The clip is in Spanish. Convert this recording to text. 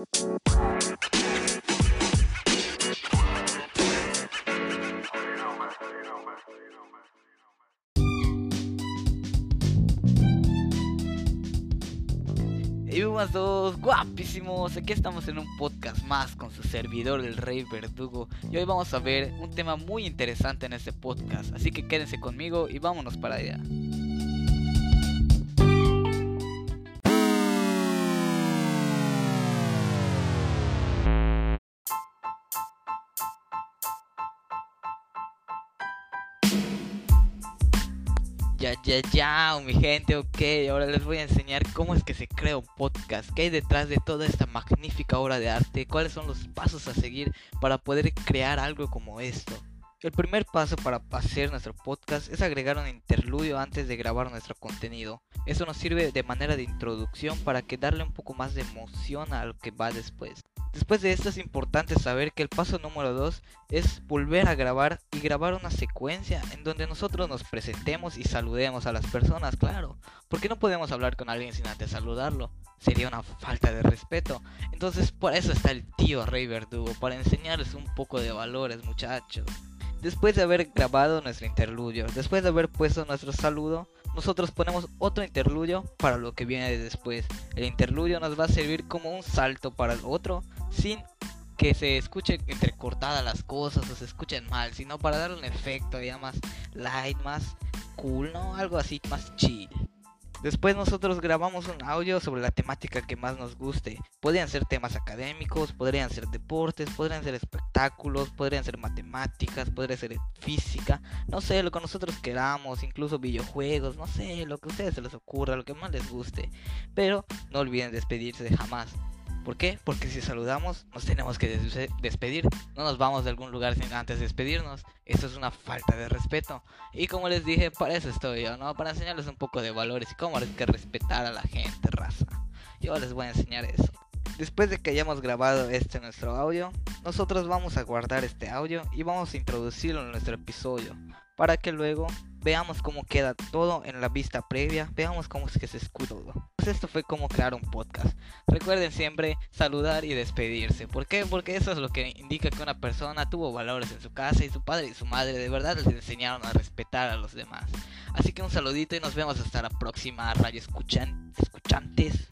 Y buenas todos, guapísimos. Aquí estamos en un podcast más con su servidor, el Rey Verdugo. Y hoy vamos a ver un tema muy interesante en este podcast. Así que quédense conmigo y vámonos para allá. Ya, ya, ya, mi gente, ok. Ahora les voy a enseñar cómo es que se crea un podcast, qué hay detrás de toda esta magnífica obra de arte, cuáles son los pasos a seguir para poder crear algo como esto. El primer paso para hacer nuestro podcast es agregar un interludio antes de grabar nuestro contenido. Eso nos sirve de manera de introducción para que darle un poco más de emoción a lo que va después. Después de esto es importante saber que el paso número 2 es volver a grabar y grabar una secuencia en donde nosotros nos presentemos y saludemos a las personas, claro. Porque no podemos hablar con alguien sin antes saludarlo. Sería una falta de respeto. Entonces por eso está el tío Rey Verdugo, para enseñarles un poco de valores muchachos. Después de haber grabado nuestro interludio, después de haber puesto nuestro saludo, nosotros ponemos otro interludio para lo que viene después. El interludio nos va a servir como un salto para el otro sin que se escuche entrecortadas las cosas o se escuchen mal, sino para dar un efecto ya más light, más cool, ¿no? Algo así más chill. Después nosotros grabamos un audio sobre la temática que más nos guste. Podrían ser temas académicos, podrían ser deportes, podrían ser espectáculos, podrían ser matemáticas, podría ser física, no sé, lo que nosotros queramos, incluso videojuegos, no sé, lo que a ustedes se les ocurra, lo que más les guste. Pero no olviden despedirse de jamás. ¿Por qué? Porque si saludamos nos tenemos que despedir. No nos vamos de algún lugar sin antes despedirnos. Eso es una falta de respeto. Y como les dije, para eso estoy yo, ¿no? Para enseñarles un poco de valores y cómo hay que respetar a la gente, raza. Yo les voy a enseñar eso. Después de que hayamos grabado este nuestro audio, nosotros vamos a guardar este audio y vamos a introducirlo en nuestro episodio para que luego veamos cómo queda todo en la vista previa, veamos cómo es que se todo. Pues esto fue como crear un podcast. Recuerden siempre saludar y despedirse. ¿Por qué? Porque eso es lo que indica que una persona tuvo valores en su casa y su padre y su madre de verdad les enseñaron a respetar a los demás. Así que un saludito y nos vemos hasta la próxima radio escuchan escuchantes.